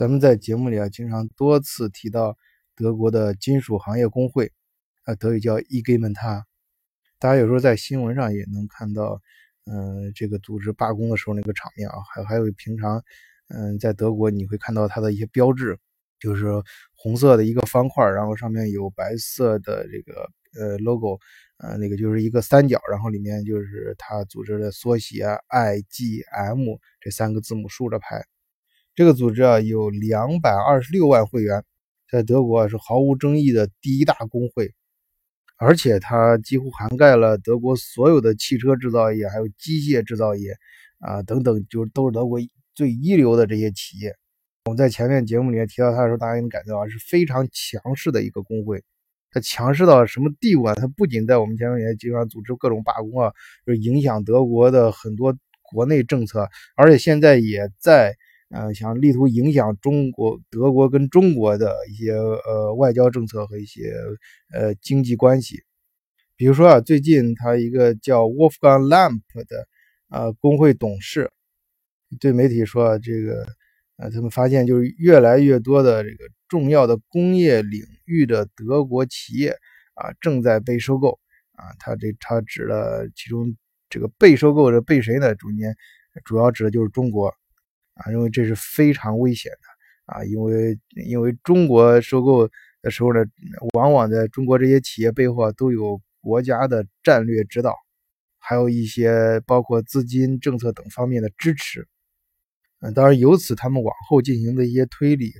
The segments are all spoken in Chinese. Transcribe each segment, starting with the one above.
咱们在节目里啊，经常多次提到德国的金属行业工会，啊，德语叫 IG m e n t a 大家有时候在新闻上也能看到，嗯，这个组织罢工的时候那个场面啊，还还有平常，嗯，在德国你会看到它的一些标志，就是红色的一个方块，然后上面有白色的这个呃 logo，呃，那个就是一个三角，然后里面就是它组织的缩写 IGM 这三个字母竖着排。这个组织啊有两百二十六万会员，在德国是毫无争议的第一大工会，而且它几乎涵盖了德国所有的汽车制造业，还有机械制造业啊等等，就是都是德国最一流的这些企业。我们在前面节目里面提到它的时候，大家能感觉到是非常强势的一个工会。它强势到什么地步啊？它不仅在我们前面也经常组织各种罢工啊，就影响德国的很多国内政策，而且现在也在。呃，想力图影响中国、德国跟中国的一些呃外交政策和一些呃经济关系，比如说啊，最近他一个叫 Wolfgang Lamp 的呃工会董事对媒体说，这个呃他们发现就是越来越多的这个重要的工业领域的德国企业啊正在被收购啊，他这他指了其中这个被收购的被谁呢？中间主要指的就是中国。啊，认为这是非常危险的啊，因为因为中国收购的时候呢，往往在中国这些企业背后都有国家的战略指导，还有一些包括资金、政策等方面的支持。嗯，当然由此他们往后进行的一些推理。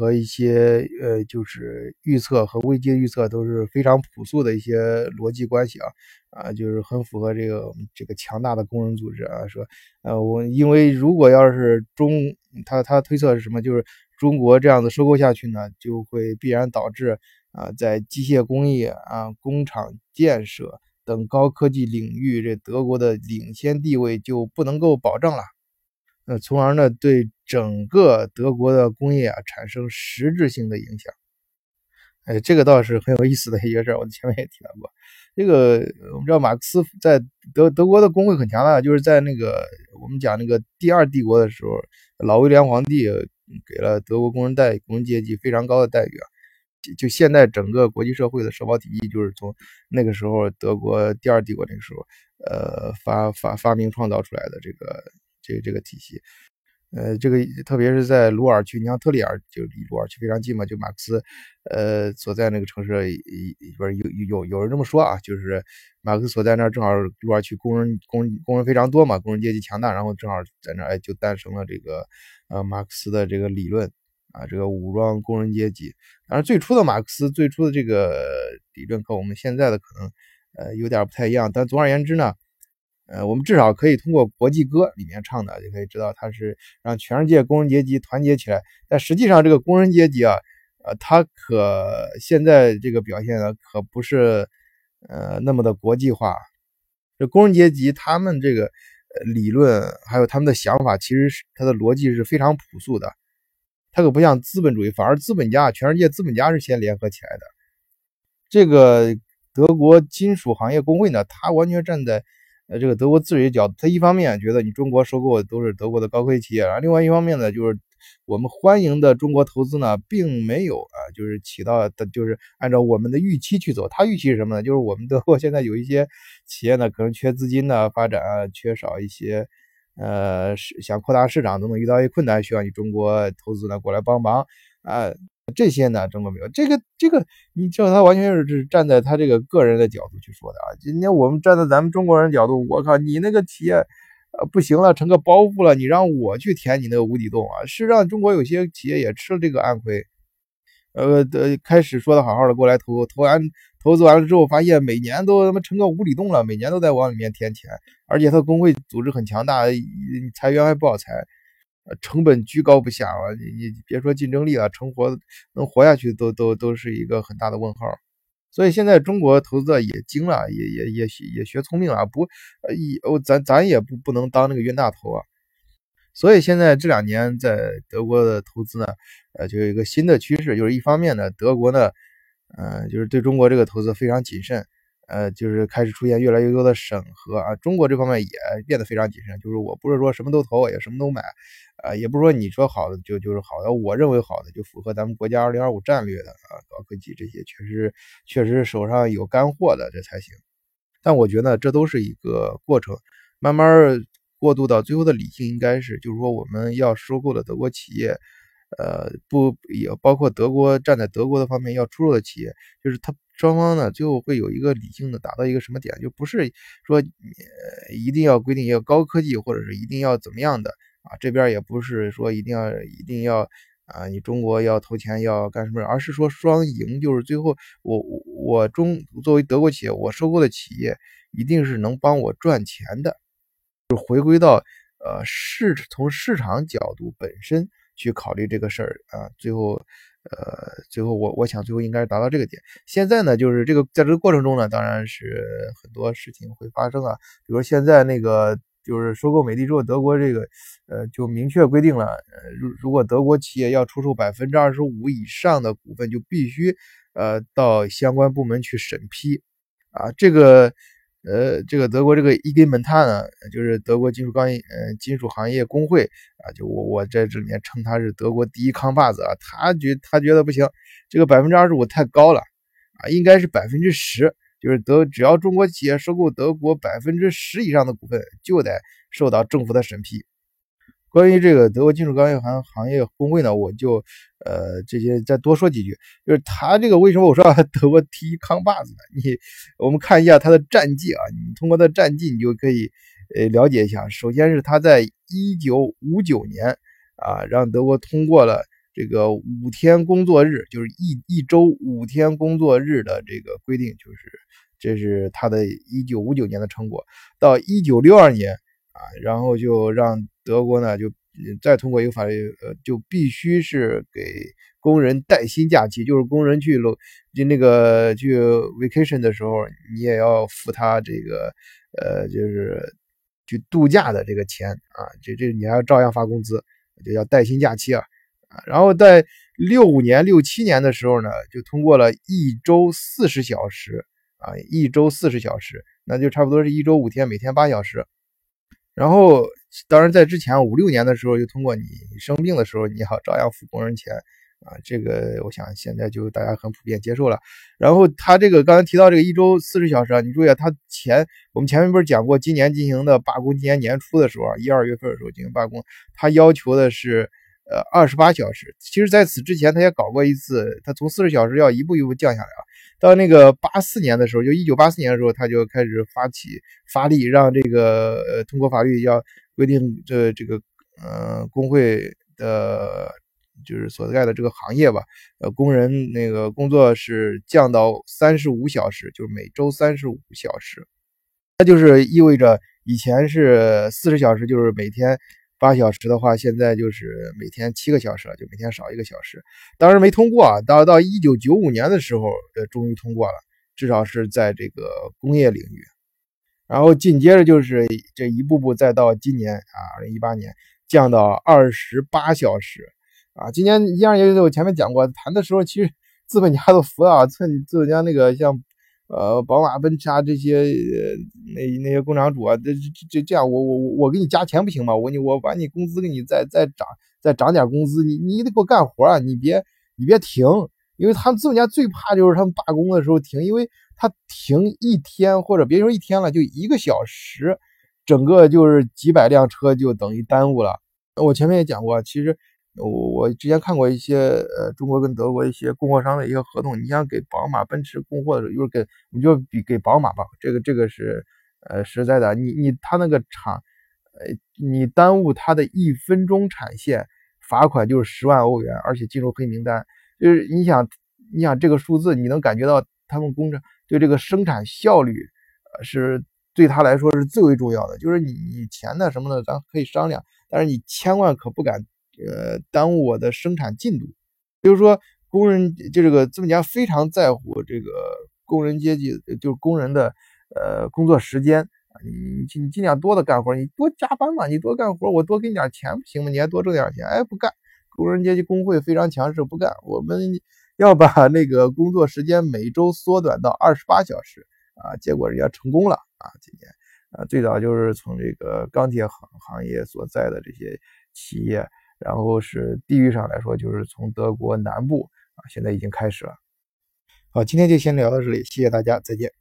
和一些呃，就是预测和危机的预测都是非常朴素的一些逻辑关系啊啊，就是很符合这个这个强大的工人组织啊。说呃，我因为如果要是中，他他推测是什么？就是中国这样子收购下去呢，就会必然导致啊，在机械工业啊、工厂建设等高科技领域，这德国的领先地位就不能够保证了。呃，从而呢，对整个德国的工业啊产生实质性的影响。哎，这个倒是很有意思的一个事儿，我前面也提到过。这个我们知道，马克思在德德国的工会很强大，就是在那个我们讲那个第二帝国的时候，老威廉皇帝给了德国工人待工人阶级非常高的待遇啊。就现在整个国际社会的社保体系，就是从那个时候德国第二帝国那个时候，呃，发发发明创造出来的这个。这个这个体系，呃，这个特别是在鲁尔区，你像特里尔就离鲁尔区非常近嘛，就马克思，呃，所在那个城市里边有有有人这么说啊，就是马克思所在那儿正好鲁尔区工人工工人非常多嘛，工人阶级强大，然后正好在那儿哎就诞生了这个呃马克思的这个理论啊，这个武装工人阶级。当然最初的马克思最初的这个理论和我们现在的可能呃有点不太一样，但总而言之呢。呃，我们至少可以通过国际歌里面唱的，就可以知道他是让全世界工人阶级团结起来。但实际上，这个工人阶级啊，呃，他可现在这个表现呢，可不是呃那么的国际化。这工人阶级他们这个理论还有他们的想法，其实是他的逻辑是非常朴素的。他可不像资本主义，反而资本家，全世界资本家是先联合起来的。这个德国金属行业工会呢，他完全站在。呃，这个德国自己角度，他一方面觉得你中国收购都是德国的高科技企业，然后另外一方面呢，就是我们欢迎的中国投资呢，并没有啊，就是起到的，就是按照我们的预期去走。他预期是什么呢？就是我们德国现在有一些企业呢，可能缺资金呢，发展啊，缺少一些，呃，是想扩大市场等等，遇到一些困难，需要你中国投资呢过来帮忙啊。这些呢，中国没有这个这个，你知道他完全是站在他这个个人的角度去说的啊。今天我们站在咱们中国人角度，我靠，你那个企业，呃，不行了，成个包袱了，你让我去填你那个无底洞啊？是让中国有些企业也吃了这个暗亏，呃，的开始说的好好的过来投投完投资完了之后，发现每年都他妈成个无底洞了，每年都在往里面填钱，而且他工会组织很强大，裁员还不好裁。成本居高不下啊！你你别说竞争力了，成活能活下去都都都是一个很大的问号。所以现在中国投资也精了，也也也也学聪明了，不呃，哦，咱咱也不不能当那个冤大头啊。所以现在这两年在德国的投资呢，呃，就有一个新的趋势，就是一方面呢，德国呢，呃，就是对中国这个投资非常谨慎，呃，就是开始出现越来越多的审核啊。中国这方面也变得非常谨慎，就是我不是说什么都投，也什么都买，啊，也不是说你说好的就就是好的，我认为好的就符合咱们国家二零二五战略的啊，高科技这些确实确实手上有干货的这才行。但我觉得这都是一个过程，慢慢过渡到最后的理性应该是，就是说我们要收购的德国企业。呃，不也包括德国站在德国的方面要出售的企业，就是它双方呢最后会有一个理性的达到一个什么点，就不是说呃一定要规定要高科技或者是一定要怎么样的啊，这边也不是说一定要一定要啊，你中国要投钱要干什么，而是说双赢，就是最后我我中作为德国企业，我收购的企业一定是能帮我赚钱的，就回归到呃市从市场角度本身。去考虑这个事儿啊，最后，呃，最后我我想最后应该是达到这个点。现在呢，就是这个在这个过程中呢，当然是很多事情会发生啊。比如说现在那个就是收购美的之后，德国这个呃就明确规定了，呃，如如果德国企业要出售百分之二十五以上的股份，就必须呃到相关部门去审批啊，这个。呃，这个德国这个伊根门塔呢，就是德国金属钢呃金属行业工会啊，就我我在这里面称他是德国第一扛把子啊，他觉他觉得不行，这个百分之二十五太高了啊，应该是百分之十，就是德只要中国企业收购德国百分之十以上的股份，就得受到政府的审批。关于这个德国金属钢业行行业工会呢，我就呃这些再多说几句。就是他这个为什么我说德国第一扛把子呢？你我们看一下他的战绩啊，你通过他的战绩，你就可以呃了解一下。首先是他在一九五九年啊，让德国通过了这个五天工作日，就是一一周五天工作日的这个规定，就是这是他的一九五九年的成果。到一九六二年啊，然后就让德国呢，就再通过一个法律，呃，就必须是给工人带薪假期，就是工人去楼就那个去 vacation 的时候，你也要付他这个，呃，就是去度假的这个钱啊，这这你还要照样发工资，就叫带薪假期啊，啊，然后在六五年、六七年的时候呢，就通过了一周四十小时啊，一周四十小时，那就差不多是一周五天，每天八小时。然后，当然在之前五六年的时候，就通过你生病的时候，你好照样付工人钱啊。这个我想现在就大家很普遍接受了。然后他这个刚才提到这个一周四十小时啊，你注意啊，他前我们前面不是讲过，今年进行的罢工，今年年初的时候啊，一二月份的时候进行罢工，他要求的是呃二十八小时。其实在此之前他也搞过一次，他从四十小时要一步一步降下来啊。到那个八四年的时候，就一九八四年的时候，他就开始发起发力，让这个呃通过法律要规定这这个呃工会的，就是所在的这个行业吧，呃工人那个工作是降到三十五小时，就是每周三十五小时，那就是意味着以前是四十小时，就是每天。八小时的话，现在就是每天七个小时了，就每天少一个小时。当然没通过啊，到到一九九五年的时候，呃，终于通过了，至少是在这个工业领域。然后紧接着就是这一步步，再到今年啊，二零一八年降到二十八小时啊。今年一二年我前面讲过，谈的时候其实资本家都服了，趁资本家那个像。呃，宝马、奔驰啊，这些那那些工厂主啊，这这这这样，我我我我给你加钱不行吗？我你我把你工资给你再再涨再涨点工资，你你得给我干活啊！你别你别停，因为他们资本家最怕就是他们罢工的时候停，因为他停一天或者别说一天了，就一个小时，整个就是几百辆车就等于耽误了。我前面也讲过，其实。我我之前看过一些呃中国跟德国一些供货商的一些合同，你像给宝马、奔驰供货的时候，就是给你就比给宝马吧，这个这个是呃实在的，你你他那个厂，呃你耽误他的一分钟产线，罚款就是十万欧元，而且进入黑名单。就是你想你想这个数字，你能感觉到他们工厂对这个生产效率，呃是对他来说是最为重要的。就是你你钱呢什么的咱可以商量，但是你千万可不敢。呃，耽误我的生产进度。比如说，工人就这个资本家非常在乎这个工人阶级，就是工人的呃工作时间。你你你尽量多的干活，你多加班嘛，你多干活，我多给你点钱不行吗？你还多挣点钱？哎，不干。工人阶级工会非常强势，不干。我们要把 那个工作时间每周缩短到二十八小时啊，结果人家成功了啊，今年啊，最早就是从这个钢铁行行业所在的这些企业，然后是地域上来说，就是从德国南部啊，现在已经开始了。好，今天就先聊到这里，谢谢大家，再见。